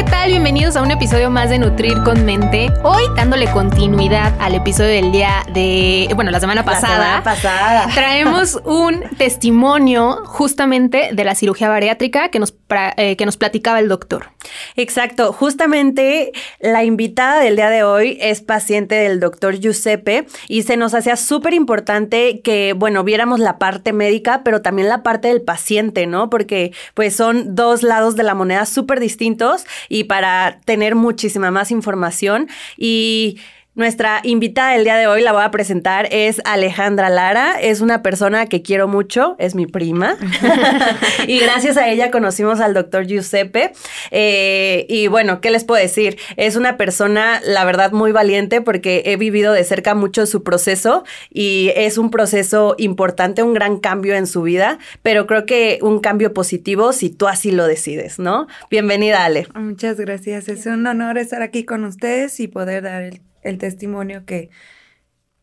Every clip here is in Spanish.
¿Qué tal? Bienvenidos a un episodio más de Nutrir con Mente. Hoy dándole continuidad al episodio del día de, bueno, la semana pasada. La semana pasada. Traemos un testimonio justamente de la cirugía bariátrica que nos, eh, que nos platicaba el doctor. Exacto, justamente la invitada del día de hoy es paciente del doctor Giuseppe y se nos hacía súper importante que, bueno, viéramos la parte médica, pero también la parte del paciente, ¿no? Porque pues son dos lados de la moneda súper distintos y para tener muchísima más información. Y nuestra invitada del día de hoy la voy a presentar es Alejandra Lara. Es una persona que quiero mucho, es mi prima. y gracias a ella conocimos al doctor Giuseppe. Eh, y bueno, ¿qué les puedo decir? Es una persona, la verdad, muy valiente porque he vivido de cerca mucho su proceso y es un proceso importante, un gran cambio en su vida, pero creo que un cambio positivo si tú así lo decides, ¿no? Bienvenida, Ale. Muchas gracias. Es un honor estar aquí con ustedes y poder dar el el testimonio que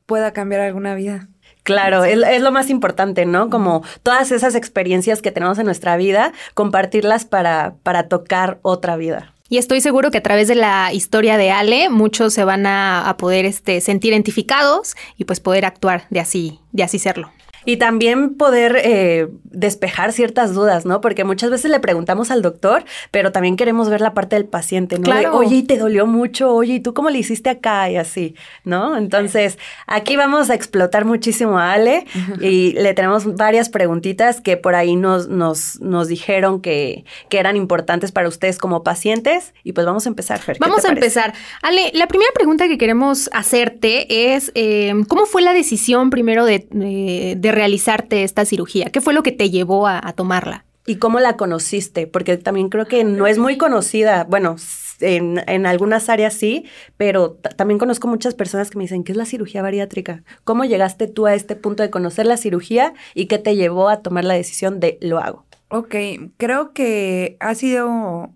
pueda cambiar alguna vida. Claro, es, lo más importante, ¿no? Como todas esas experiencias que tenemos en nuestra vida, compartirlas para, para tocar otra vida. Y estoy seguro que a través de la historia de Ale, muchos se van a, a poder este, sentir identificados y pues poder actuar de así, de así serlo. Y también poder eh, despejar ciertas dudas, ¿no? Porque muchas veces le preguntamos al doctor, pero también queremos ver la parte del paciente, ¿no? Claro. oye, te dolió mucho, oye, ¿y tú cómo le hiciste acá? Y así, ¿no? Entonces, aquí vamos a explotar muchísimo a Ale y le tenemos varias preguntitas que por ahí nos, nos, nos dijeron que, que eran importantes para ustedes como pacientes. Y pues vamos a empezar, Fer. Vamos a empezar. Ale, la primera pregunta que queremos hacerte es, eh, ¿cómo fue la decisión primero de, de, de realizarte esta cirugía? ¿Qué fue lo que te llevó a, a tomarla? ¿Y cómo la conociste? Porque también creo que no es muy conocida. Bueno, en, en algunas áreas sí, pero también conozco muchas personas que me dicen, ¿qué es la cirugía bariátrica? ¿Cómo llegaste tú a este punto de conocer la cirugía y qué te llevó a tomar la decisión de lo hago? Ok, creo que ha sido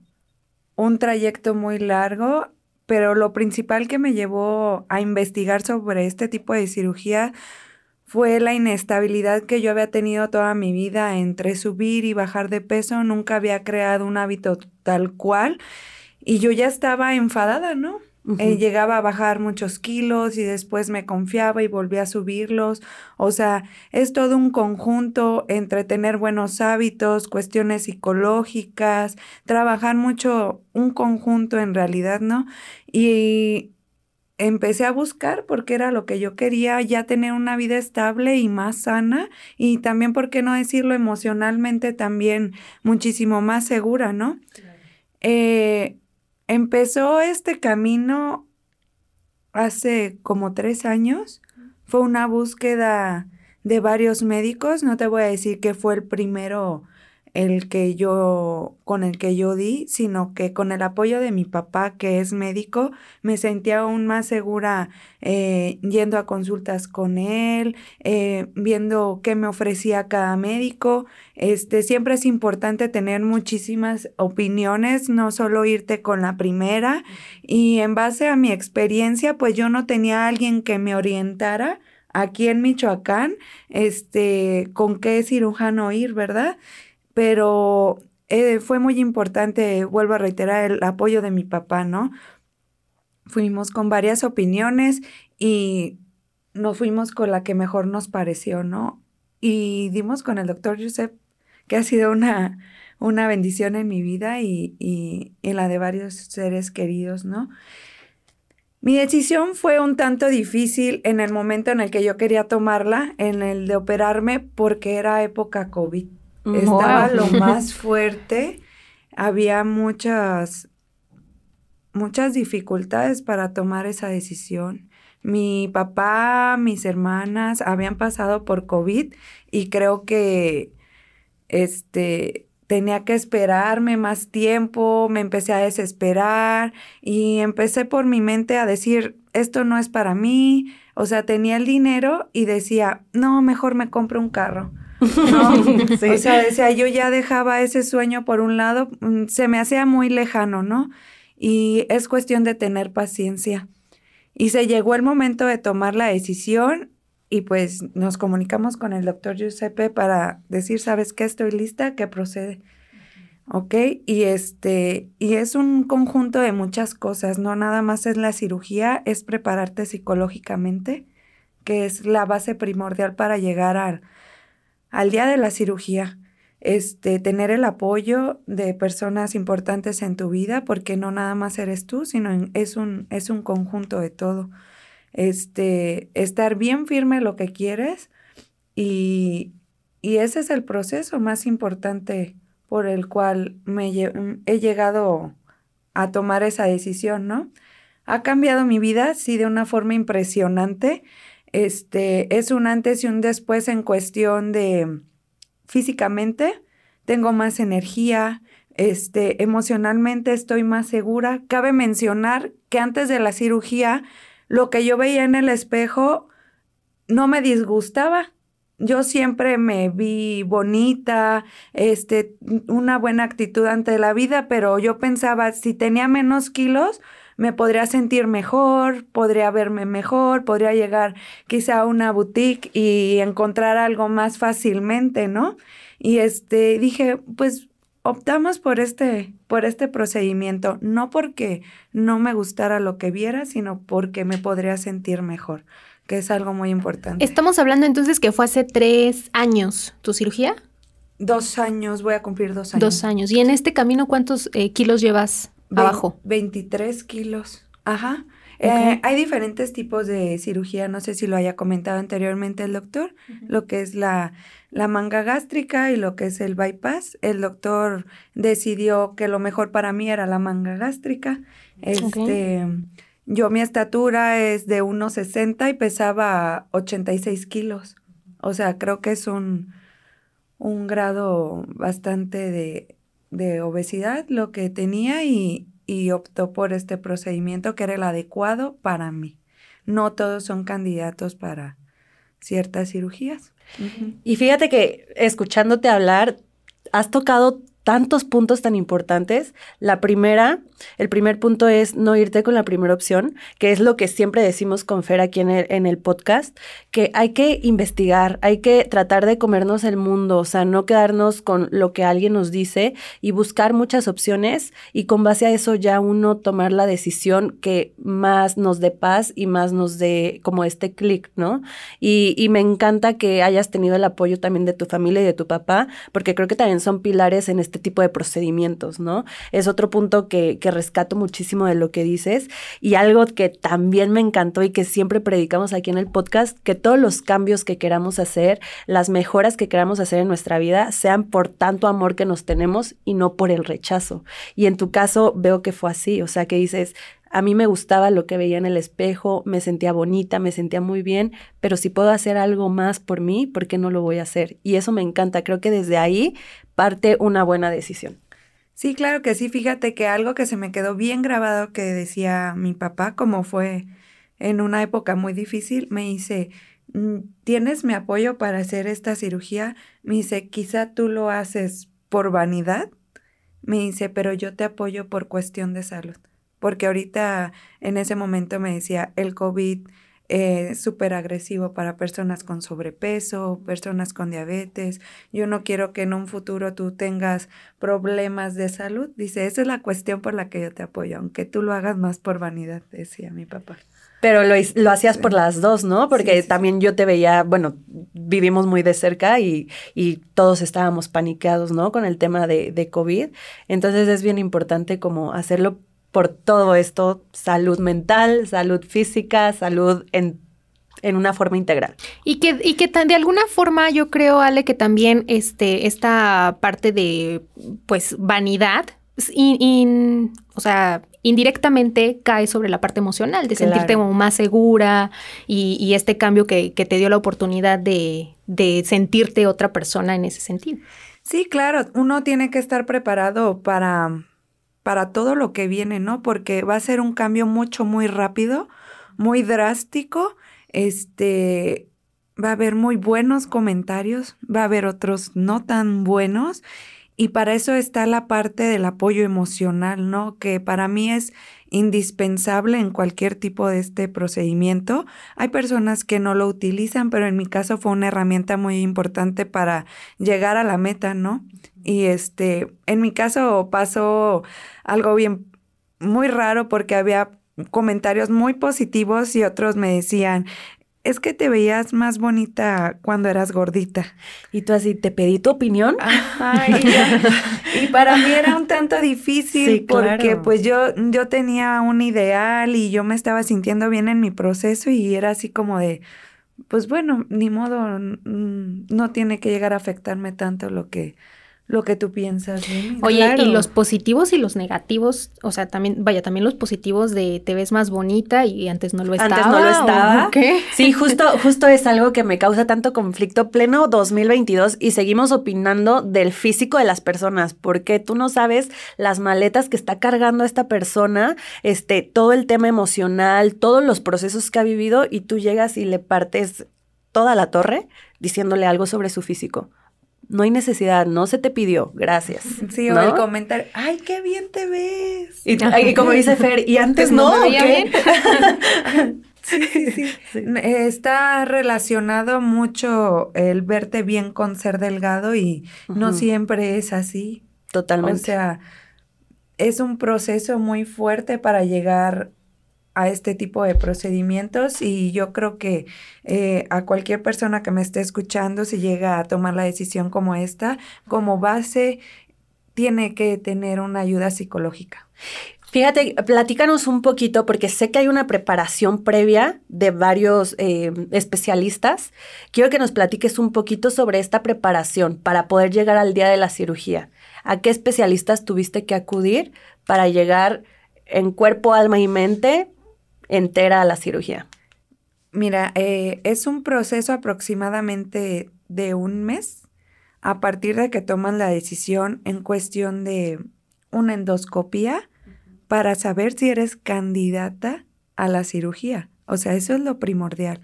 un trayecto muy largo, pero lo principal que me llevó a investigar sobre este tipo de cirugía fue la inestabilidad que yo había tenido toda mi vida entre subir y bajar de peso. Nunca había creado un hábito tal cual y yo ya estaba enfadada, ¿no? Uh -huh. eh, llegaba a bajar muchos kilos y después me confiaba y volvía a subirlos. O sea, es todo un conjunto entre tener buenos hábitos, cuestiones psicológicas, trabajar mucho, un conjunto en realidad, ¿no? Y empecé a buscar porque era lo que yo quería, ya tener una vida estable y más sana y también, ¿por qué no decirlo emocionalmente también muchísimo más segura, ¿no? Claro. Eh, empezó este camino hace como tres años, fue una búsqueda de varios médicos, no te voy a decir que fue el primero el que yo, con el que yo di, sino que con el apoyo de mi papá, que es médico, me sentía aún más segura eh, yendo a consultas con él, eh, viendo qué me ofrecía cada médico. Este, siempre es importante tener muchísimas opiniones, no solo irte con la primera. Y en base a mi experiencia, pues yo no tenía a alguien que me orientara aquí en Michoacán, este, con qué cirujano ir, ¿verdad? Pero eh, fue muy importante, vuelvo a reiterar, el apoyo de mi papá, ¿no? Fuimos con varias opiniones y nos fuimos con la que mejor nos pareció, ¿no? Y dimos con el doctor Josep, que ha sido una, una bendición en mi vida y, y en la de varios seres queridos, ¿no? Mi decisión fue un tanto difícil en el momento en el que yo quería tomarla, en el de operarme, porque era época COVID. Estaba wow. lo más fuerte. Había muchas, muchas dificultades para tomar esa decisión. Mi papá, mis hermanas habían pasado por COVID y creo que este tenía que esperarme más tiempo, me empecé a desesperar y empecé por mi mente a decir, esto no es para mí, o sea, tenía el dinero y decía, no, mejor me compro un carro. No, o sea, decía, yo ya dejaba ese sueño por un lado, mm, se me hacía muy lejano, ¿no? Y es cuestión de tener paciencia. Y se llegó el momento de tomar la decisión y pues nos comunicamos con el doctor Giuseppe para decir, ¿sabes qué? Estoy lista, ¿qué procede? ¿Ok? Y este, y es un conjunto de muchas cosas, no nada más es la cirugía, es prepararte psicológicamente, que es la base primordial para llegar al, al día de la cirugía. Este, tener el apoyo de personas importantes en tu vida, porque no nada más eres tú, sino es un, es un conjunto de todo. Este, estar bien firme lo que quieres y, y ese es el proceso más importante por el cual me he llegado a tomar esa decisión, ¿no? Ha cambiado mi vida, sí, de una forma impresionante. Este, es un antes y un después en cuestión de físicamente, tengo más energía, este, emocionalmente estoy más segura. Cabe mencionar que antes de la cirugía, lo que yo veía en el espejo no me disgustaba. Yo siempre me vi bonita, este, una buena actitud ante la vida, pero yo pensaba, si tenía menos kilos, me podría sentir mejor, podría verme mejor, podría llegar quizá a una boutique y encontrar algo más fácilmente, ¿no? Y este dije, pues optamos por este por este procedimiento, no porque no me gustara lo que viera, sino porque me podría sentir mejor, que es algo muy importante. Estamos hablando entonces que fue hace tres años tu cirugía. Dos años, voy a cumplir dos años. Dos años. ¿Y en este camino cuántos eh, kilos llevas abajo. 23 kilos. Ajá. Eh, hay diferentes tipos de cirugía, no sé si lo haya comentado anteriormente el doctor, lo que es la, la manga gástrica y lo que es el bypass. El doctor decidió que lo mejor para mí era la manga gástrica. Este, Yo mi estatura es de 1,60 y pesaba 86 kilos. O sea, creo que es un, un grado bastante de, de obesidad lo que tenía y, y optó por este procedimiento que era el adecuado para mí. No todos son candidatos para ciertas cirugías. Y fíjate que escuchándote hablar, has tocado tantos puntos tan importantes. La primera, el primer punto es no irte con la primera opción, que es lo que siempre decimos con Fer aquí en el, en el podcast, que hay que investigar, hay que tratar de comernos el mundo, o sea, no quedarnos con lo que alguien nos dice y buscar muchas opciones y con base a eso ya uno tomar la decisión que más nos dé paz y más nos dé como este clic, ¿no? Y, me encanta que hayas tenido el apoyo también de tu familia y de tu papá, porque creo que también son pilares en este tipo de procedimientos, ¿no? Es otro punto que rescato muchísimo de lo que dices y algo que también me encantó y que siempre predicamos aquí en el podcast, que todos los cambios que queramos hacer, las mejoras que queramos hacer en nuestra vida, sean por tanto amor que nos tenemos y no por el rechazo. Y en tu caso veo que fue así, o sea, que dices, a mí me gustaba lo que veía en el espejo, me sentía bonita, me sentía muy bien, pero si puedo hacer algo más por mí, ¿por qué no lo voy a hacer? Y eso me encanta, creo que desde ahí parte una buena decisión. Sí, claro que sí. Fíjate que algo que se me quedó bien grabado que decía mi papá, como fue en una época muy difícil, me dice, mm, ¿tienes mi apoyo para hacer esta cirugía? Me dice, quizá tú lo haces por vanidad. Me dice, pero yo te apoyo por cuestión de salud. Porque ahorita en ese momento me decía, el COVID eh, súper agresivo para personas con sobrepeso, personas con diabetes. Yo no quiero que en un futuro tú tengas problemas de salud. Dice, esa es la cuestión por la que yo te apoyo, aunque tú lo hagas más por vanidad, decía mi papá. Pero lo, lo hacías por las dos, ¿no? Porque también yo te veía, bueno, vivimos muy de cerca y, y todos estábamos paniqueados, ¿no? Con el tema de, de COVID. Entonces es bien importante como hacerlo por todo esto, salud mental, salud física, salud en, en una forma integral. Y que, y que de alguna forma yo creo, Ale, que también este, esta parte de pues vanidad, o sea, indirectamente cae sobre la parte emocional, de sentirte como más segura y, y este cambio que, que, te dio la oportunidad de, de sentirte otra persona en ese sentido. Sí, claro, uno tiene que estar preparado para, para todo lo que viene, ¿no? Porque va a ser un cambio mucho, muy rápido, muy drástico. Este, va a haber muy buenos comentarios, va a haber otros no tan buenos. Y para eso está la parte del apoyo emocional, ¿no? Que para mí es indispensable en cualquier tipo de este procedimiento. Hay personas que no lo utilizan, pero en mi caso fue una herramienta muy importante para llegar a la meta, ¿no? Y este, en mi caso pasó algo bien muy raro porque había comentarios muy positivos y otros me decían, es que te veías más bonita cuando eras gordita. Y tú así, ¿te pedí tu opinión? y, para mí era un tanto difícil porque pues yo, yo tenía un ideal y yo me estaba sintiendo bien en mi proceso y era así como de, pues bueno, ni modo, no tiene que llegar a afectarme tanto lo que lo que tú piensas. Oye, y los positivos y los negativos, o sea, también, vaya, también los positivos de te ves más bonita y antes no lo estaba. Antes no lo estaba. ¿Qué? Sí, justo, justo es algo que me causa tanto conflicto pleno 2022 y seguimos opinando del físico de las personas, porque tú no sabes las maletas que está cargando esta persona, este, todo el tema emocional, todos los procesos que ha vivido y tú llegas y le partes toda la torre diciéndole algo sobre su físico no hay necesidad, no se te pidió, gracias. Sí, o el comentario, ay, qué bien te ves. Y, como dice Fer, y antes pues no, sí, sí, sí, Está relacionado mucho el verte bien con ser delgado y no siempre es así. Totalmente. O sea, es un proceso muy fuerte para llegar a este tipo de procedimientos y yo creo que eh, a cualquier persona que me esté escuchando, si llega a tomar la decisión como esta, como base, tiene que tener una ayuda psicológica. Fíjate, platícanos un poquito, porque sé que hay una preparación previa de varios eh, especialistas. Quiero que nos platiques un poquito sobre esta preparación para poder llegar al día de la cirugía. ¿A qué especialistas tuviste que acudir para llegar en cuerpo, alma y mente entera a la cirugía? Mira, eh, es un proceso aproximadamente de un mes a partir de que toman la decisión en cuestión de una endoscopía para saber si eres candidata a la cirugía. O sea, eso es lo primordial.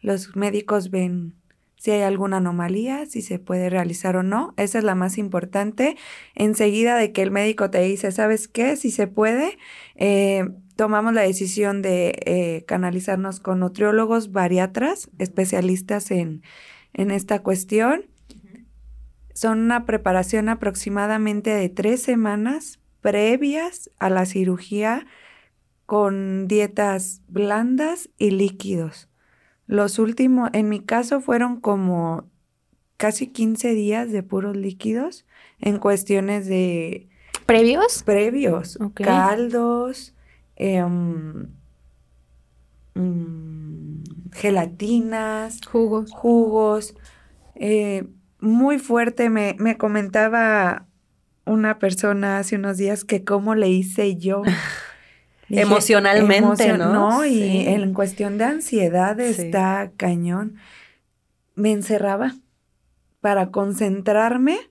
Los médicos ven si hay alguna anomalía, si se puede realizar o no. Esa es la más importante. Enseguida de que el médico te dice, ¿sabes qué? Si se puede, eh, tomamos la decisión de eh, canalizarnos con nutriólogos, bariatras, especialistas en, esta cuestión. Son una preparación aproximadamente de tres semanas previas a la cirugía con dietas blandas y líquidos. Los últimos, en mi caso, fueron como casi 15 días de puros líquidos en cuestiones de... ¿Previos? Previos. Caldos, Em, mm, gelatinas, jugos. Jugos. Eh, muy fuerte. Me, me, comentaba una persona hace unos días que cómo le hice yo. Emocionalmente, ¿no? Y en cuestión de ansiedad está cañón. Me encerraba para concentrarme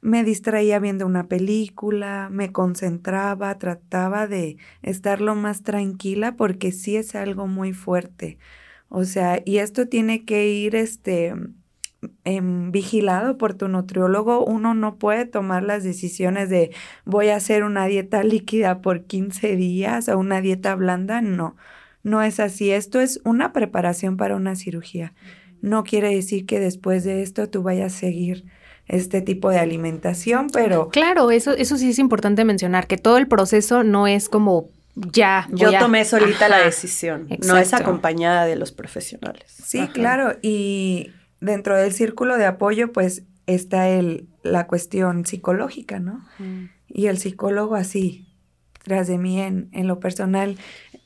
me distraía viendo una película, me concentraba, trataba de estar lo más tranquila porque sí es algo muy fuerte. O sea, y esto tiene que ir este em, vigilado por tu nutriólogo. Uno no puede tomar las decisiones de voy a hacer una dieta líquida por 15 días o una dieta blanda. No, no es así. Esto es una preparación para una cirugía. No quiere decir que después de esto tú vayas a seguir este tipo de alimentación, pero... Claro, eso, eso sí es importante mencionar, que todo el proceso no es como ya. Yo tomé solita la decisión, no es acompañada de los profesionales. Sí, claro, y dentro del círculo de apoyo, pues está el, la cuestión psicológica, ¿no? Y el psicólogo así, tras de mí en, en lo personal,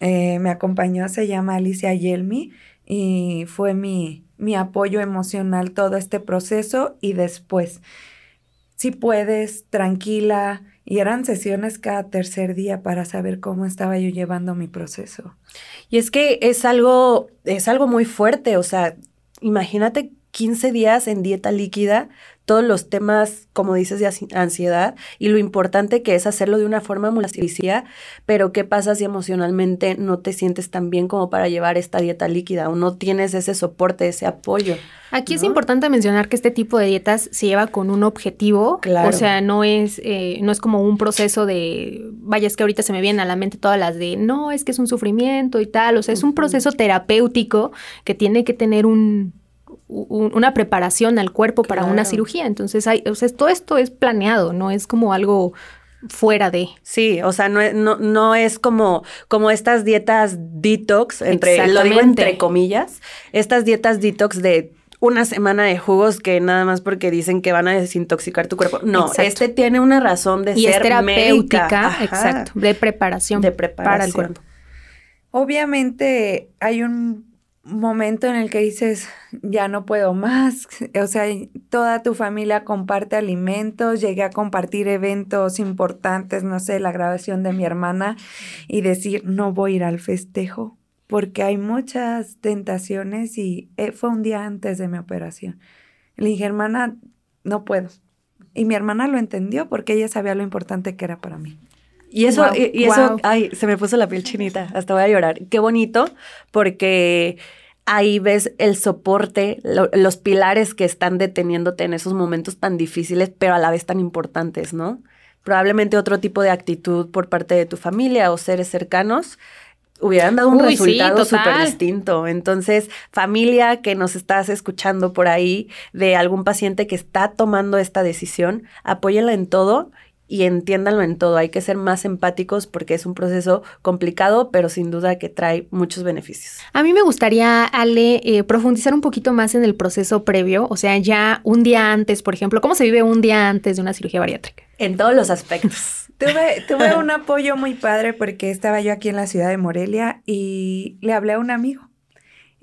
eh, me acompañó, se llama Alicia Yelmi, y fue mi, mi apoyo emocional todo este proceso y después. Si puedes, tranquila. Y eran sesiones cada tercer día para saber cómo estaba yo llevando mi proceso. Y es que es algo, es algo muy fuerte. O sea, imagínate 15 días en dieta líquida, todos los temas, como dices, de ansiedad y lo importante que es hacerlo de una forma muy sencilla, pero ¿qué pasa si emocionalmente no te sientes tan bien como para llevar esta dieta líquida o no tienes ese soporte, ese apoyo? Aquí es importante mencionar que este tipo de dietas se lleva con un objetivo, claro. o sea, no es, eh, no es como un proceso de, vaya, es que ahorita se me vienen a la mente todas las de, no, es que es un sufrimiento y tal, o sea, es un proceso terapéutico que tiene que tener un, una preparación al cuerpo para una cirugía. Entonces, hay, o sea, todo esto es planeado, no es como algo fuera de. Sí, o sea, no, no, no es como, como estas dietas detox, entre, lo digo entre comillas, estas dietas detox de una semana de jugos que nada más porque dicen que van a desintoxicar tu cuerpo. No, este tiene una razón de y ser es terapéutica, exacto, de preparación, de preparación para el cuerpo. Obviamente hay un momento en el que dices, ya no puedo más, o sea, toda tu familia comparte alimentos, llegué a compartir eventos importantes, no sé, la grabación de mi hermana y decir, no voy a ir al festejo porque hay muchas tentaciones y eh, fue un día antes de mi operación. Le dije, hermana, no puedo. Y mi hermana lo entendió porque ella sabía lo importante que era para mí. Y eso, y, eso, ay, se me puso la piel chinita, hasta voy a llorar. Qué bonito, porque ahí ves el soporte, los pilares que están deteniéndote en esos momentos tan difíciles, pero a la vez tan importantes, ¿no? Probablemente otro tipo de actitud por parte de tu familia o seres cercanos hubieran dado un resultado súper distinto. Entonces, familia que nos estás escuchando por ahí de algún paciente que está tomando esta decisión, apóyenla en todo y entiéndanlo en todo. Hay que ser más empáticos porque es un proceso complicado, pero sin duda que trae muchos beneficios. A mí me gustaría, Ale, eh, profundizar un poquito más en el proceso previo, o sea, ya un día antes, por ejemplo, ¿cómo se vive un día antes de una cirugía bariátrica? En todos los aspectos. Tuve, tuve un apoyo muy padre porque estaba yo aquí en la ciudad de Morelia y le hablé a un amigo.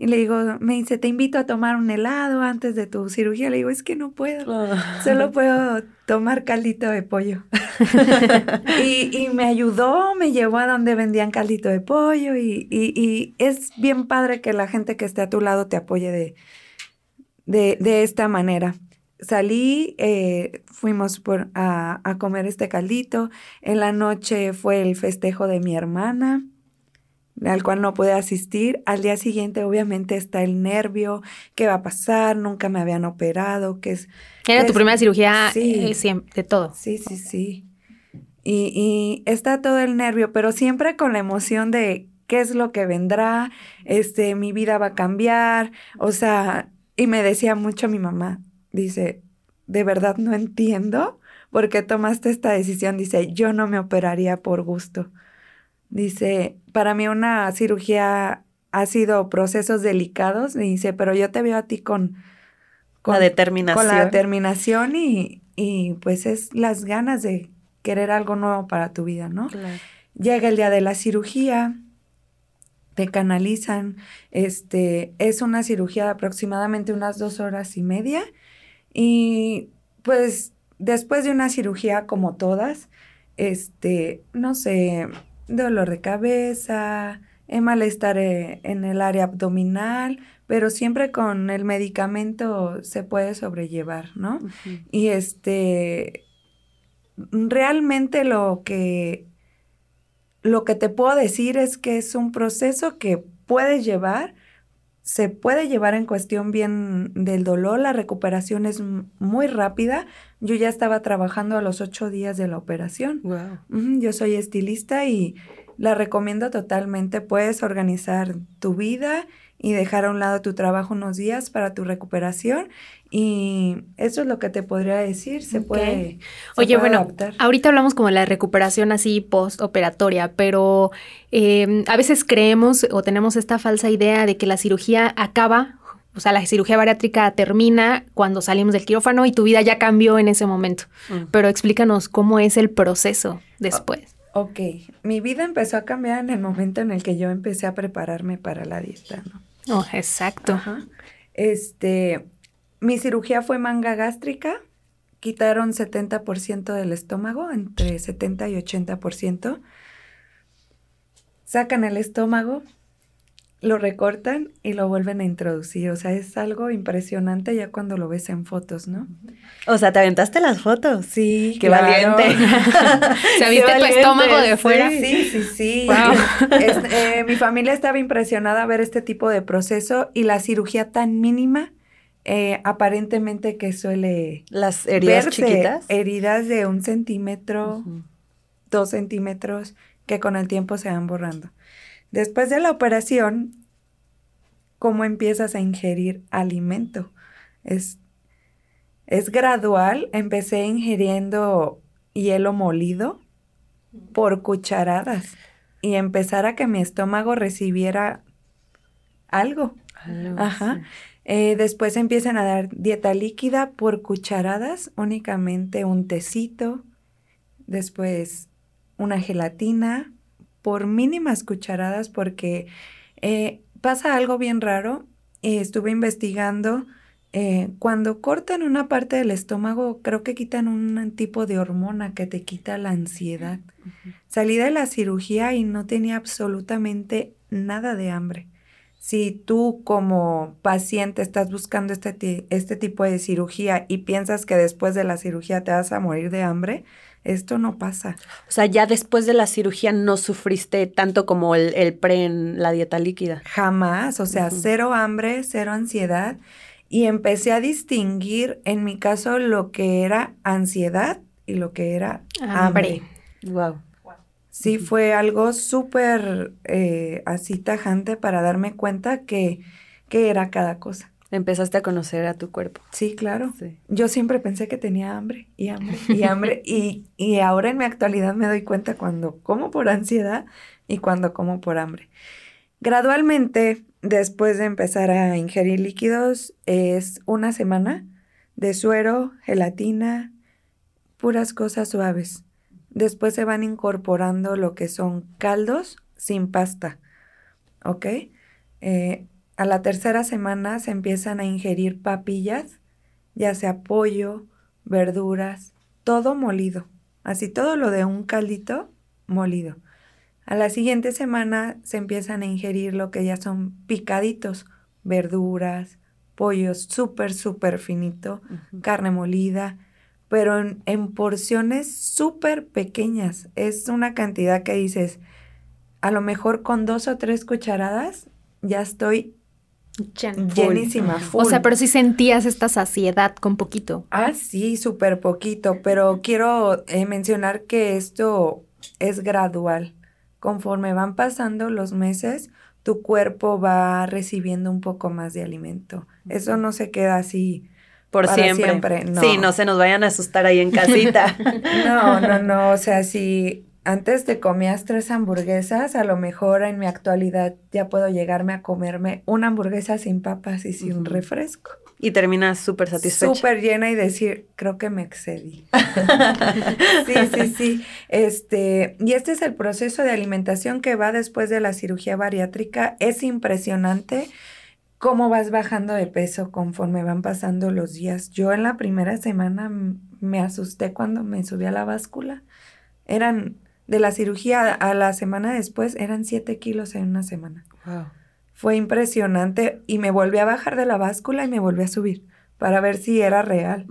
Y le digo, me dice, te invito a tomar un helado antes de tu cirugía. Le digo, es que no puedo. Ah. Solo puedo tomar caldito de pollo. y, y, me ayudó, me llevó a donde vendían caldito de pollo. Y, y, y, es bien padre que la gente que esté a tu lado te apoye de, de, de esta manera salí, eh, fuimos por, a, a, comer este caldito. En la noche fue el festejo de mi hermana, al cual no pude asistir. Al día siguiente, obviamente, está el nervio, qué va a pasar, nunca me habían operado, que es... Era tu primera cirugía eh, de todo. Sí, sí, sí. Y, y está todo el nervio, pero siempre con la emoción de qué es lo que vendrá, este, mi vida va a cambiar, o sea, y me decía mucho mi mamá, dice, de verdad no entiendo por qué tomaste esta decisión. Dice, yo no me operaría por gusto. Dice, para mí una cirugía ha sido procesos delicados. Dice, pero yo te veo a ti con, con la determinación. Con la determinación y, y, pues es las ganas de querer algo nuevo para tu vida, ¿no? Llega el día de la cirugía, te canalizan, este, es una cirugía de aproximadamente unas dos horas y media y pues después de una cirugía como todas, este, no sé, dolor de cabeza, eh, malestar eh, en el área abdominal, pero siempre con el medicamento se puede sobrellevar, ¿no? Y este, realmente lo que, lo que te puedo decir es que es un proceso que puedes llevar, se puede llevar en cuestión bien del dolor, la recuperación es muy rápida. Yo ya estaba trabajando a los ocho días de la operación. yo soy estilista y la recomiendo totalmente. Puedes organizar tu vida y dejar a un lado tu trabajo unos días para tu recuperación. Y eso es lo que te podría decir, se puede. Oye, bueno, ahorita hablamos como de la recuperación así postoperatoria, pero em, a veces creemos o tenemos esta falsa idea de que la cirugía acaba o sea, la cirugía bariátrica termina cuando salimos del quirófano y tu vida ya cambió en ese momento. Mm. Pero explícanos cómo es el proceso después. ok, mi vida empezó a cambiar en el momento en el que yo empecé a prepararme para la dieta, ¿no? Oh, exacto. Este, mi cirugía fue manga gástrica. Quitaron 70% del estómago, entre 70 y 80%. Sacan el estómago lo recortan y lo vuelven a introducir. O sea, es algo impresionante ya cuando lo ves en fotos, ¿no? O sea, ¿te aventaste las fotos? Sí, Qué claro. valiente. Se viste tu estómago de fuera. Sí, sí, sí. Wow. Es- eh, mi familia estaba impresionada a ver este tipo de proceso y la cirugía tan mínima, eh, aparentemente que suele Las heridas verse, chiquitas. Heridas de un centímetro, dos centímetros, que con el tiempo se van borrando. Después de la operación, ¿cómo empiezas a ingerir alimento? Es, es gradual. Empecé ingiriendo hielo molido por cucharadas y empezar a que mi estómago recibiera algo. Algo Ajá. Eh, después empiezan a dar dieta líquida por cucharadas, únicamente un tecito, después una gelatina, por mínimas cucharadas, porque eh, pasa algo bien raro. eh, estuve investigando, eh, cuando cortan una parte del estómago, creo que quitan un tipo de hormona que te quita la ansiedad. Salí de la cirugía y no tenía absolutamente nada de hambre. Si tú como paciente estás buscando este, este tipo de cirugía y piensas que después de la cirugía te vas a morir de hambre, esto no pasa. O sea, ya después de la cirugía no sufriste tanto como el, el pre en la dieta líquida. Jamás, o sea, cero hambre, cero ansiedad. Y empecé a distinguir, en mi caso, lo que era ansiedad y lo que era hambre. Hambre. Wow. Sí, fue algo súper eh, así tajante para darme cuenta que, que era cada cosa. Empezaste a conocer a tu cuerpo. Sí, claro. Sí. Yo siempre pensé que tenía hambre y hambre y hambre y, y ahora en mi actualidad me doy cuenta cuando como por ansiedad y cuando como por hambre. Gradualmente, después de empezar a ingerir líquidos, es una semana de suero, gelatina, puras cosas suaves. Después se van incorporando lo que son caldos sin pasta, ¿ok? Eh, a la tercera semana se empiezan a ingerir papillas, ya sea pollo, verduras, todo molido. Así todo lo de un caldito molido. A la siguiente semana se empiezan a ingerir lo que ya son picaditos, verduras, pollos súper, súper finito, carne molida, pero en, en porciones súper pequeñas. Es una cantidad que dices, a lo mejor con dos o tres cucharadas ya estoy llenísima, full. O sea, pero sí sentías esta saciedad con poquito. Ah, sí, súper poquito, pero quiero eh, mencionar que esto es gradual. Conforme van pasando los meses, tu cuerpo va recibiendo un poco más de alimento. Eso no se queda así. Por Para siempre. siempre, no. Sí, no se nos vayan a asustar ahí en casita. No, no, no. O sea, si antes te comías tres hamburguesas, a lo mejor en mi actualidad ya puedo llegarme a comerme una hamburguesa sin papas y sin Ujú. refresco. y terminas súper satisfecha. Súper llena y decir, creo que me excedí. sí, sí, sí. Este, y este es el proceso de alimentación que va después de la cirugía bariátrica. Es impresionante cómo vas bajando de peso conforme van pasando los días. Yo en la primera semana me asusté cuando me subí a la báscula. Eran, de la cirugía a la semana después, eran 7 kilos en una semana. Wow. Fue impresionante y me volví a bajar de la báscula y me volví a subir para ver si era real.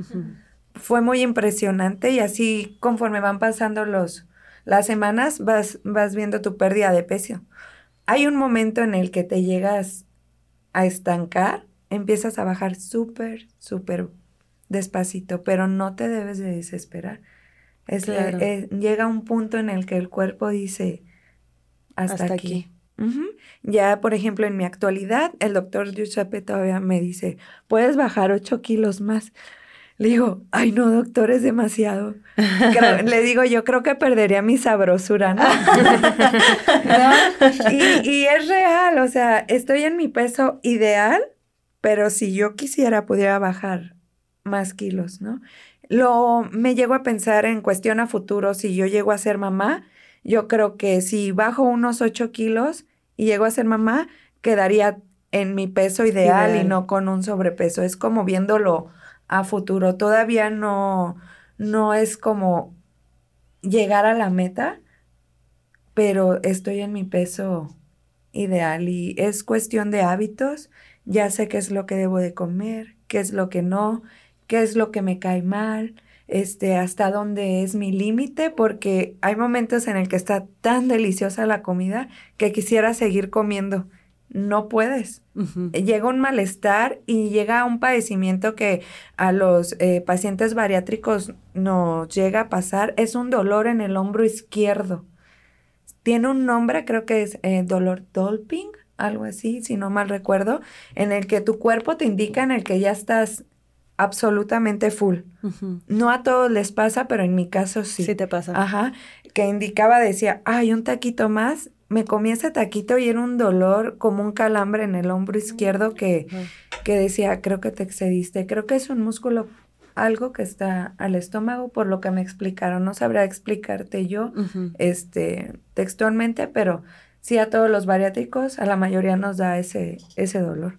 Fue muy impresionante y así conforme van pasando los, las semanas vas, vas viendo tu pérdida de peso. Hay un momento en el que te llegas a estancar, empiezas a bajar súper, súper despacito, pero no te debes de desesperar. Es eh, llega un punto en el que el cuerpo dice, hasta, Hasta aquí. Ya, por ejemplo, en mi actualidad, el doctor Giuseppe todavía me dice, puedes bajar 8 kilos más. Le digo, ay no, doctor, es demasiado. Creo- le digo, yo creo que perdería mi sabrosura, ¿no? ¿No? Y, y es real, o sea, estoy en mi peso ideal, pero si yo quisiera, pudiera bajar más kilos, ¿no? Lo, me llego a pensar en cuestión a futuro, si yo llego a ser mamá, yo creo que si bajo unos 8 kilos y llego a ser mamá, quedaría en mi peso ideal, y no con un sobrepeso. Es como viéndolo a futuro. Todavía no, no es como llegar a la meta, pero estoy en mi peso ideal y es cuestión de hábitos. Ya sé qué es lo que debo de comer, qué es lo que no, qué es lo que me cae mal, este, hasta dónde es mi límite, porque hay momentos en el que está tan deliciosa la comida que quisiera seguir comiendo. No puedes. Llega un malestar y llega un padecimiento que a los eh, pacientes bariátricos nos llega a pasar. Es un dolor en el hombro izquierdo. Tiene un nombre, creo que es eh, dolor dolping, algo así, si no mal recuerdo, en el que tu cuerpo te indica en el que ya estás absolutamente full. No a todos les pasa, pero en mi caso sí. Sí te pasa. Ajá. Que indicaba, decía, ay, un taquito más. Me comí ese taquito y era un dolor como un calambre en el hombro izquierdo que, que decía, creo que te excediste. Creo que es un músculo, algo que está al estómago, por lo que me explicaron. No sabría explicarte yo este, textualmente, pero sí a todos los bariátricos, a la mayoría nos da ese, ese dolor.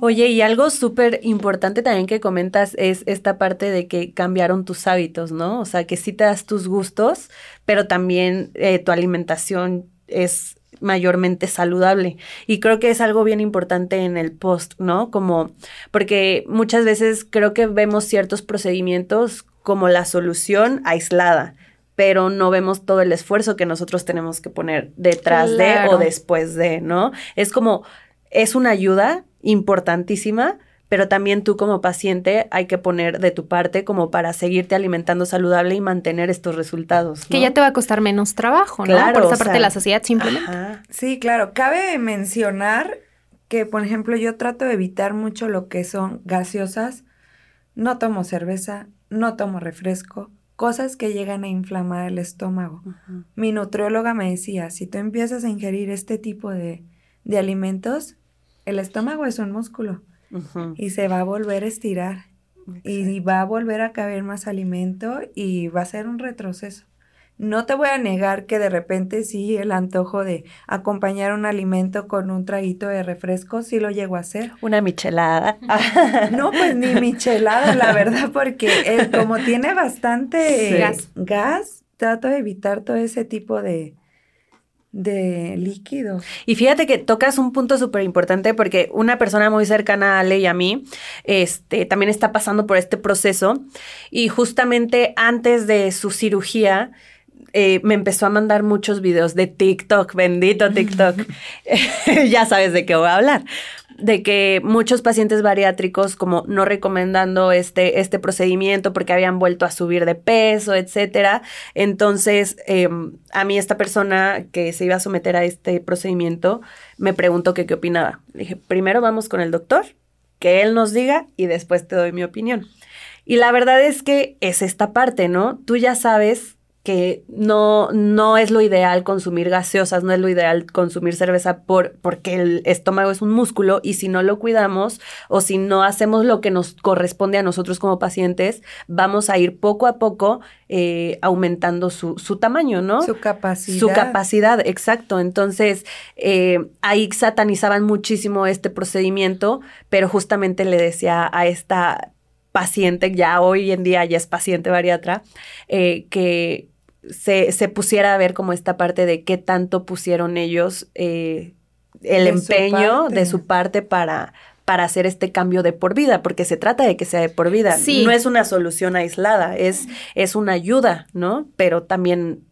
Oye, y algo súper importante también que comentas es esta parte de que cambiaron tus hábitos, ¿no? O sea, que sí te das tus gustos, pero también eh, tu alimentación es mayormente saludable. Y creo que es algo bien importante en el post, ¿no? Como, porque muchas veces creo que vemos ciertos procedimientos como la solución aislada pero no vemos todo el esfuerzo que nosotros tenemos que poner detrás de o después de, ¿no? Es como, es una ayuda, importantísima, pero también tú como paciente hay que poner de tu parte como para seguirte alimentando saludable y mantener estos resultados. Que ya te va a costar menos trabajo, ¿no? Por esa parte de la sociedad simplemente. Sí, claro. Cabe mencionar que, por ejemplo, yo trato de evitar mucho lo que son gaseosas. No tomo cerveza, no tomo refresco, cosas que llegan a inflamar el estómago. Mi nutrióloga me decía, si tú empiezas a ingerir este tipo de, de alimentos, el estómago es un músculo y se va a volver a estirar y va a volver a caber más alimento y va a ser un retroceso. No te voy a negar que de repente sí el antojo de acompañar un alimento con un traguito de refresco sí lo llego a hacer. Una michelada. no, pues ni michelada, la verdad, porque eh, como tiene bastante gas. gas, trato de evitar todo ese tipo de, de líquido. Y fíjate que tocas un punto súper importante porque una persona muy cercana a Ale y a mí este, también está pasando por este proceso y justamente antes de su cirugía eh, me empezó a mandar muchos videos de TikTok, bendito TikTok. ya sabes de qué voy a hablar de que muchos pacientes bariátricos como no recomendando este, este procedimiento porque habían vuelto a subir de peso, etcétera. Entonces, em, a mí esta persona que se iba a someter a este procedimiento me preguntó qué opinaba. Le dije, primero vamos con el doctor, que él nos diga y después te doy mi opinión. Y la verdad es que es esta parte, ¿no? Tú ya sabes que no, no es lo ideal consumir gaseosas, no es lo ideal consumir cerveza por, porque el estómago es un músculo y si no lo cuidamos o si no hacemos lo que nos corresponde a nosotros como pacientes, vamos a ir poco a poco eh, aumentando su, su, tamaño, ¿no? Su capacidad. Su capacidad, exacto. Entonces, eh, ahí satanizaban muchísimo este procedimiento, pero justamente le decía a esta paciente, ya hoy en día ya es paciente bariatra, eh, que se, pusiera a ver como esta parte de qué tanto pusieron ellos eh, el empeño de su parte para, para hacer este cambio de por vida, porque se trata de que sea de por vida. No es una solución aislada, es, es una ayuda, ¿no? Pero también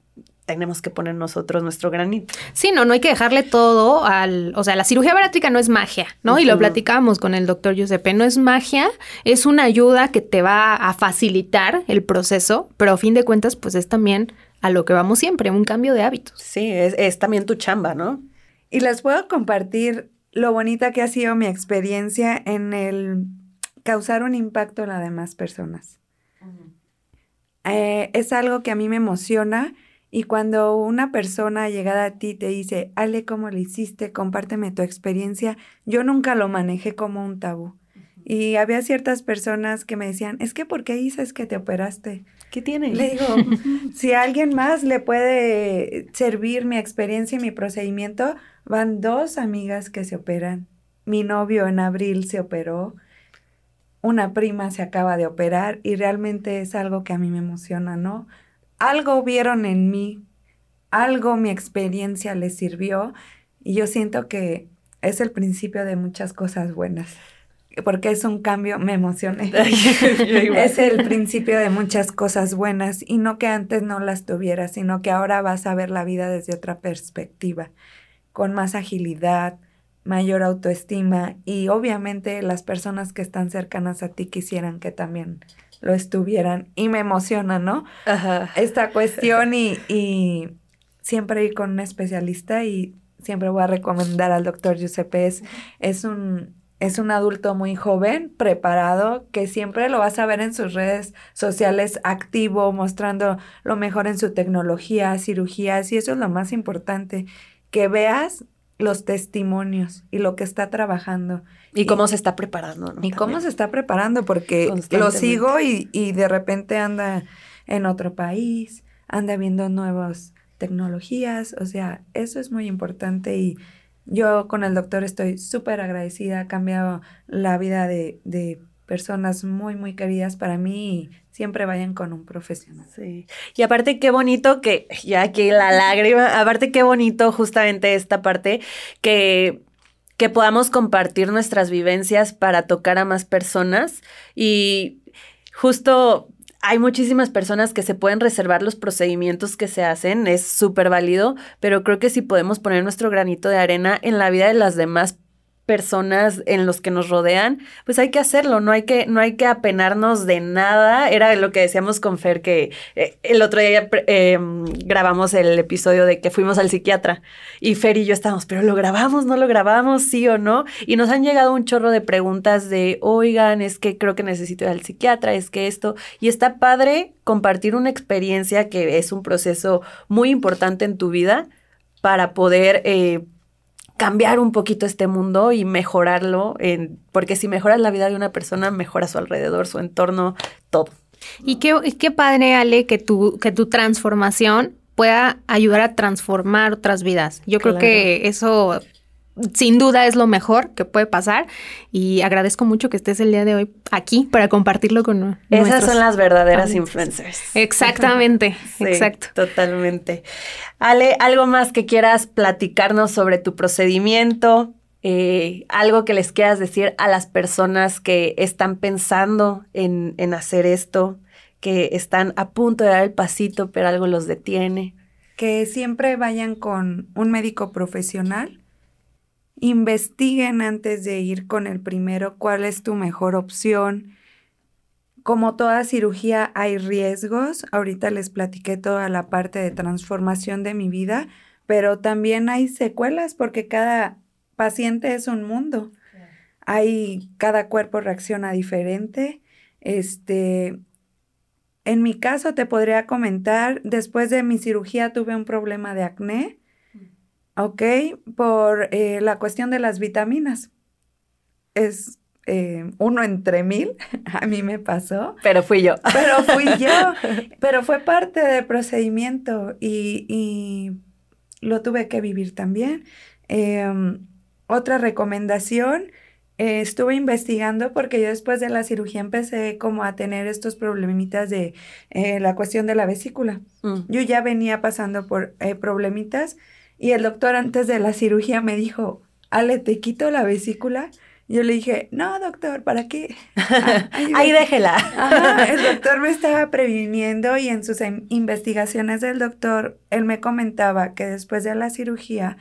tenemos que poner nosotros nuestro granito. Sí, no, no hay que dejarle todo al, o sea, la cirugía bariátrica no es magia, ¿no? Y lo platicamos con el doctor Giuseppe, no es magia, es una ayuda que te va a facilitar el proceso, pero a fin de cuentas, pues es también a lo que vamos siempre, un cambio de hábitos. Sí, es, es también tu chamba, ¿no? Y les puedo compartir lo bonita que ha sido mi experiencia en el causar un impacto en las demás personas. Eh, es algo que a mí me emociona y cuando una persona llegada a ti te dice, Ale, ¿cómo lo hiciste? Compárteme tu experiencia. Yo nunca lo manejé como un tabú. Y había ciertas personas que me decían, es que ¿por qué dices que te operaste? ¿Qué tiene? Le digo, si a alguien más le puede servir mi experiencia y mi procedimiento, van dos amigas que se operan. Mi novio en abril se operó, una prima se acaba de operar y realmente es algo que a mí me emociona, ¿no? Algo vieron en mí, algo mi experiencia les sirvió Y yo siento que es el principio de muchas cosas buenas. Porque es un cambio, me emocioné. es el principio de muchas cosas buenas y no que antes no las tuvieras, sino que ahora vas a ver la vida desde otra perspectiva, con más agilidad, mayor autoestima y obviamente las personas que están cercanas a ti quisieran que también lo estuvieran y me emociona, ¿no? Ajá. Esta cuestión y, y siempre ir con un especialista y siempre voy a recomendar al doctor Giuseppe. Es, un, es un adulto muy joven, preparado, que siempre lo vas a ver en sus redes sociales activo, mostrando lo mejor en su tecnología, cirugías, y eso es lo más importante, que veas los testimonios y lo que está trabajando. Y, cómo se está preparando. Y cómo se está preparando, porque lo sigo y, y de repente anda en otro país, anda viendo nuevos tecnologías, o sea, eso es muy importante y yo con el doctor estoy súper agradecida, ha cambiado la vida de, de, personas muy, muy queridas para mí y siempre vayan con un profesional. Sí. Y aparte qué bonito que, ya aquí la lágrima, aparte qué bonito justamente esta parte que que podamos compartir nuestras vivencias para tocar a más personas. Y justo hay muchísimas personas que se pueden reservar los procedimientos que se hacen, es súper válido, pero creo que si podemos poner nuestro granito de arena en la vida de las demás personas en los que nos rodean, pues hay que hacerlo, no hay que, no hay que apenarnos de nada. Era lo que decíamos con Fer, que eh, el otro día eh, grabamos el episodio de que fuimos al psiquiatra y Fer y yo estábamos, pero lo grabamos, no lo grabamos, sí o no. Y nos han llegado un chorro de preguntas de, oigan, es que creo que necesito ir al psiquiatra, es que esto, y está padre compartir una experiencia que es un proceso muy importante en tu vida para poder eh, cambiar un poquito este mundo y mejorarlo, en, porque si mejoras la vida de una persona, mejora su alrededor, su entorno, todo. Y qué, qué padre, Ale, que tu, que tu transformación pueda ayudar a transformar otras vidas. Yo creo que eso sin duda es lo mejor que puede pasar y agradezco mucho que estés el día de hoy aquí para compartirlo con Esas son las verdaderas influencers. Exactamente, exacto. Totalmente. Ale, ¿algo más que quieras platicarnos sobre tu procedimiento? Eh, algo que les quieras decir a las personas que están pensando en, en hacer esto, que están a punto de dar el pasito, pero algo los detiene. Que siempre vayan con un médico profesional investiguen antes de ir con el primero cuál es tu mejor opción. Como toda cirugía hay riesgos. Ahorita les platiqué toda la parte de transformación de mi vida, pero también hay secuelas porque cada paciente es un mundo. Hay cada cuerpo reacciona diferente. Este, en mi caso te podría comentar, después de mi cirugía tuve un problema de acné ¿ok? Por eh, la cuestión de las vitaminas. Es eh, uno entre mil, a mí me pasó. Pero fui yo. Pero fui yo. pero fue parte del procedimiento y, lo tuve que vivir también. Em, otra recomendación, eh, estuve investigando porque yo después de la cirugía empecé como a tener estos problemitas de la cuestión de la vesícula. Mm. Yo ya venía pasando por problemitas y el doctor antes de la cirugía me dijo, Ale, ¿te quito la vesícula? Yo le dije, no, doctor, ¿para qué? Ahí déjela. el doctor me estaba previniendo y en sus investigaciones del doctor, él me comentaba que después de la cirugía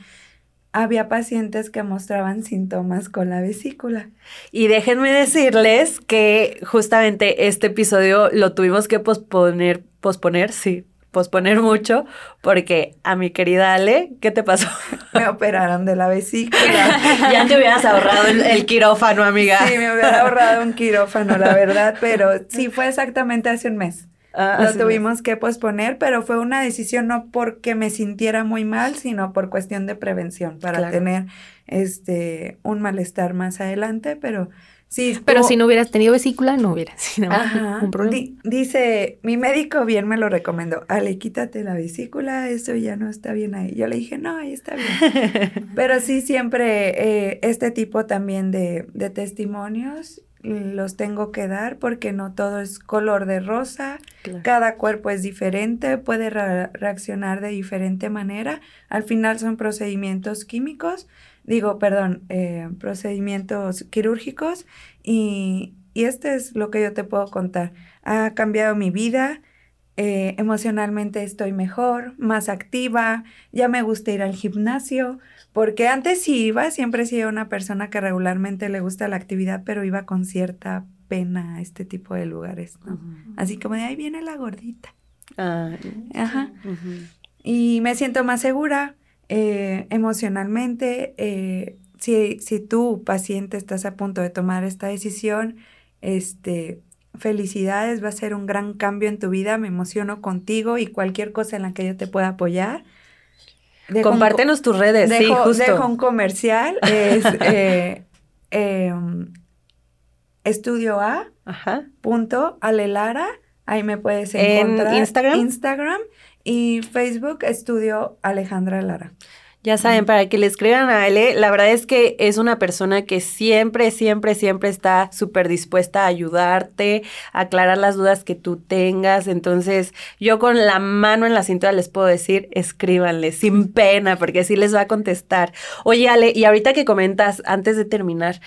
había pacientes que mostraban síntomas con la vesícula. Y déjenme decirles que justamente este episodio lo tuvimos que posponer, posponer, sí, posponer mucho porque a mi querida Ale, ¿qué te pasó? Me operaron de la vesícula. ya te hubieras ahorrado el, quirófano, amiga. Sí, me hubiera ahorrado un quirófano, la verdad, pero sí fue exactamente hace un mes. Ah, Lo tuvimos que posponer, pero fue una decisión no porque me sintiera muy mal, sino por cuestión de prevención, para tener este un malestar más adelante, pero Sí, pero si no hubieras tenido vesícula, no hubiera sido un problema. dice, mi médico bien me lo recomendó. Ale, quítate la vesícula, eso ya no está bien ahí. Yo le dije, no, ahí está bien. pero sí, siempre eh, este tipo también de, de testimonios los tengo que dar porque no todo es color de rosa, Claro. cada cuerpo es diferente, puede re- reaccionar de diferente manera. Al final son procedimientos químicos, digo, perdón, eh, procedimientos quirúrgicos y, y este es lo que yo te puedo contar. Ha cambiado mi vida, eh, emocionalmente estoy mejor, más activa, ya me gusta ir al gimnasio, porque antes sí iba, siempre he sido una persona que regularmente le gusta la actividad, pero iba con cierta pena a este tipo de lugares, ¿no? Así como de ahí viene la gordita. Ajá. Y me siento más segura eh, emocionalmente. eh, si, si tú, paciente, estás a punto de tomar esta decisión, este, felicidades, va a ser un gran cambio en tu vida. Me emociono contigo y cualquier cosa en la que yo te pueda apoyar. Dejo un co- Compártenos tus redes, sí, dejo, justo. dejo un comercial. Es eh, em, estudio A Ajá. punto alelara ahí me puedes ¿En encontrar Instagram? Instagram y Facebook estudio Alejandra Lara Ya saben, para que le escriban a Ale, la verdad es que es una persona que siempre, siempre, siempre está súper dispuesta a ayudarte, a aclarar las dudas que tú tengas. Entonces, yo con la mano en la cintura les puedo decir, escríbanle, sin pena, porque sí les va a contestar. Oye, Ale, y ahorita que comentas, antes de terminar,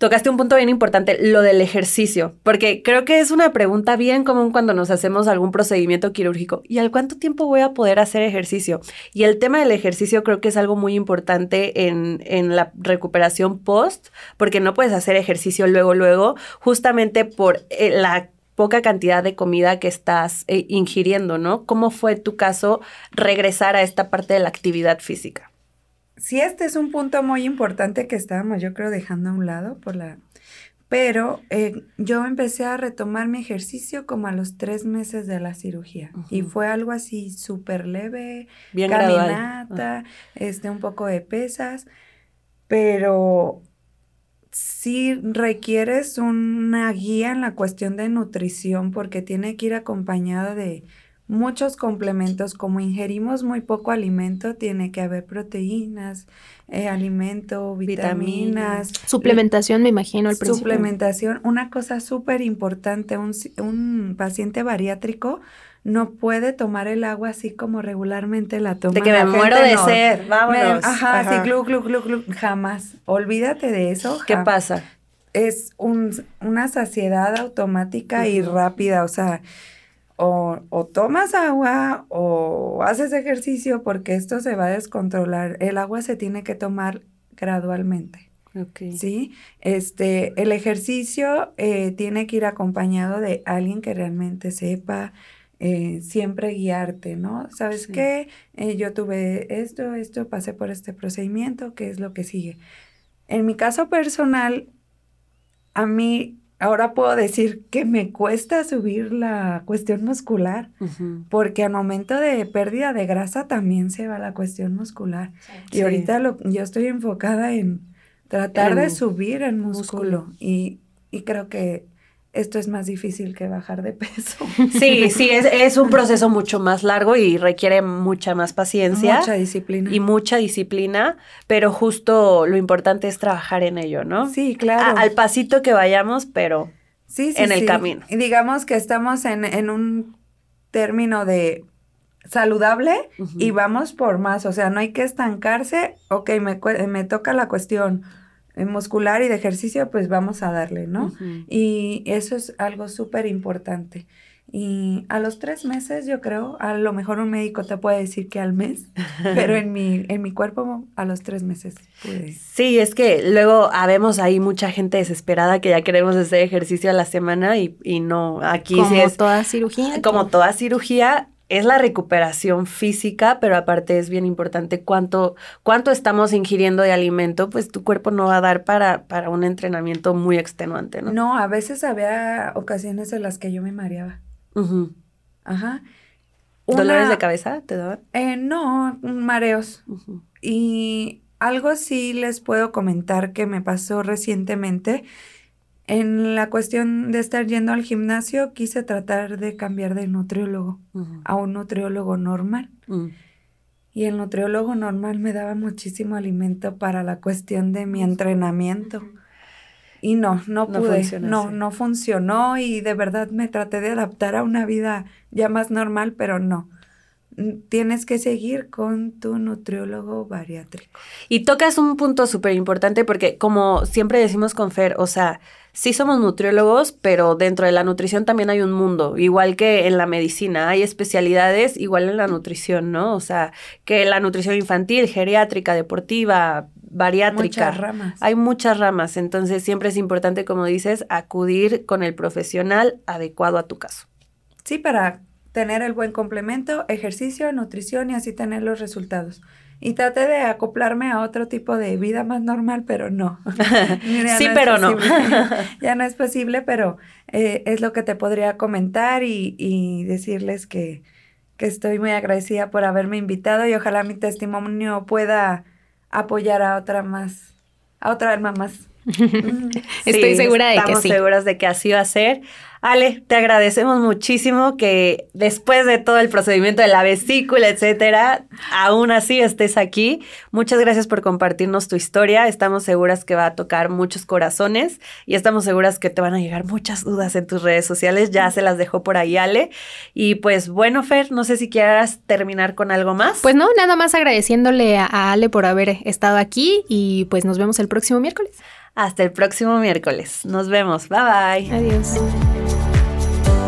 Tocaste un punto bien importante, lo del ejercicio, porque creo que es una pregunta bien común cuando nos hacemos algún procedimiento quirúrgico. ¿Y al cuánto tiempo voy a poder hacer ejercicio? Y el tema del ejercicio creo que es algo muy importante en, en la recuperación post, porque no puedes hacer ejercicio luego, luego, justamente por eh, la poca cantidad de comida que estás eh, ingiriendo, ¿no? ¿Cómo fue tu caso regresar a esta parte de la actividad física? Sí este es un punto muy importante que estábamos yo creo dejando a un lado por la pero eh, yo empecé a retomar mi ejercicio como a los tres meses de la cirugía y fue algo así súper leve Bien caminata, este, un poco de pesas, pero sí requieres una guía en la cuestión de nutrición porque tiene que ir acompañado de muchos complementos. Como ingerimos muy poco alimento, tiene que haber proteínas, eh, alimento, vitaminas, Suplementación, me imagino, al principio. Suplementación, una cosa súper importante, un, un paciente bariátrico no puede tomar el agua así como regularmente la toma. De que la me gente muero de no- sed, Me- vámonos. ajá, Ajá. así, glu, glu, glu, glu, jamás. Olvídate de eso. ¿Qué pasa? Es un, una saciedad automática y rápida, o sea, o, o tomas agua o haces ejercicio porque esto se va a descontrolar. El agua se tiene que tomar gradualmente. Sí, este, el ejercicio eh, tiene que ir acompañado de alguien que realmente sepa eh, siempre guiarte, ¿no? ¿Sabes Sí. qué? Eh, yo tuve esto, esto, pasé por este procedimiento, ¿qué es lo que sigue? En mi caso personal, a mí ahora puedo decir que me cuesta subir la cuestión muscular, porque al momento de pérdida de grasa también se va la cuestión muscular. Y ahorita lo, yo estoy enfocada en tratar de subir el músculo, músculo. Y, y creo que esto es más difícil que bajar de peso. Sí, sí, es, es un proceso mucho más largo y requiere mucha más paciencia Mucha disciplina. y mucha disciplina, pero justo lo importante es trabajar en ello, ¿no? Sí, claro. A- al pasito que vayamos, pero Sí, sí, en el sí. camino. Y digamos que estamos en, en un término de saludable y vamos por más. O sea, no hay que estancarse. Ok, me, me toca la cuestión muscular y de ejercicio, pues vamos a darle, ¿no? Y eso es algo súper importante. Y a los tres meses, yo creo, a lo mejor un médico te puede decir que al mes, pero en mi, en mi cuerpo a los tres meses pude. Sí, es que luego habemos ahí mucha gente desesperada que ya queremos hacer ejercicio a la semana y, y no, aquí Como sí es toda cirugía. como toda cirugía, es la recuperación física, pero aparte es bien importante cuánto, cuánto estamos ingiriendo de alimento, pues tu cuerpo no va a dar para, para un entrenamiento muy extenuante, ¿no? No, a veces había ocasiones en las que yo me mareaba. Ujú. Ajá. ¿Dolores de cabeza te daban? Eh, no, mareos. Y algo sí les puedo comentar que me pasó recientemente. En la cuestión de estar yendo al gimnasio, quise tratar de cambiar de nutriólogo a un nutriólogo normal. Mm. Y el nutriólogo normal me daba muchísimo alimento para la cuestión de mi entrenamiento. Y no, no No pude, no, no funcionó y de verdad me traté de adaptar a una vida ya más normal, pero no. Tienes que seguir con tu nutriólogo bariátrico. Y tocas un punto súper importante porque como siempre decimos con Fer, o sea, sí somos nutriólogos, pero dentro de la nutrición también hay un mundo, igual que en la medicina, hay especialidades igual en la nutrición, ¿no? O sea, que la nutrición infantil, geriátrica, deportiva, bariátrica. Muchas ramas. Hay muchas ramas, entonces siempre es importante, como dices, acudir con el profesional adecuado a tu caso. Sí, para tener el buen complemento, ejercicio, nutrición y así tener los resultados. Y traté de acoplarme a otro tipo de vida más normal, pero no. Sí, pero no. ya no es posible, pero eh, es lo que te podría comentar y, y decirles que, que estoy muy agradecida por haberme invitado y ojalá mi testimonio pueda apoyar a otra más, a otra alma más. Mm. Estoy segura de que estamos sí. seguras de que así va a ser. Ale, te agradecemos muchísimo que después de todo el procedimiento de la vesícula, etcétera, aún así estés aquí. Muchas gracias por compartirnos tu historia. Estamos seguras que va a tocar muchos corazones y estamos seguras que te van a llegar muchas dudas en tus redes sociales. Ya se las dejó por ahí Ale. Y pues bueno, Fer, no sé si quieras terminar con algo más. Pues no, nada más agradeciéndole a, a Ale por haber estado aquí y pues nos vemos el próximo miércoles. hasta el próximo miércoles. Nos vemos. Bye bye. Adiós.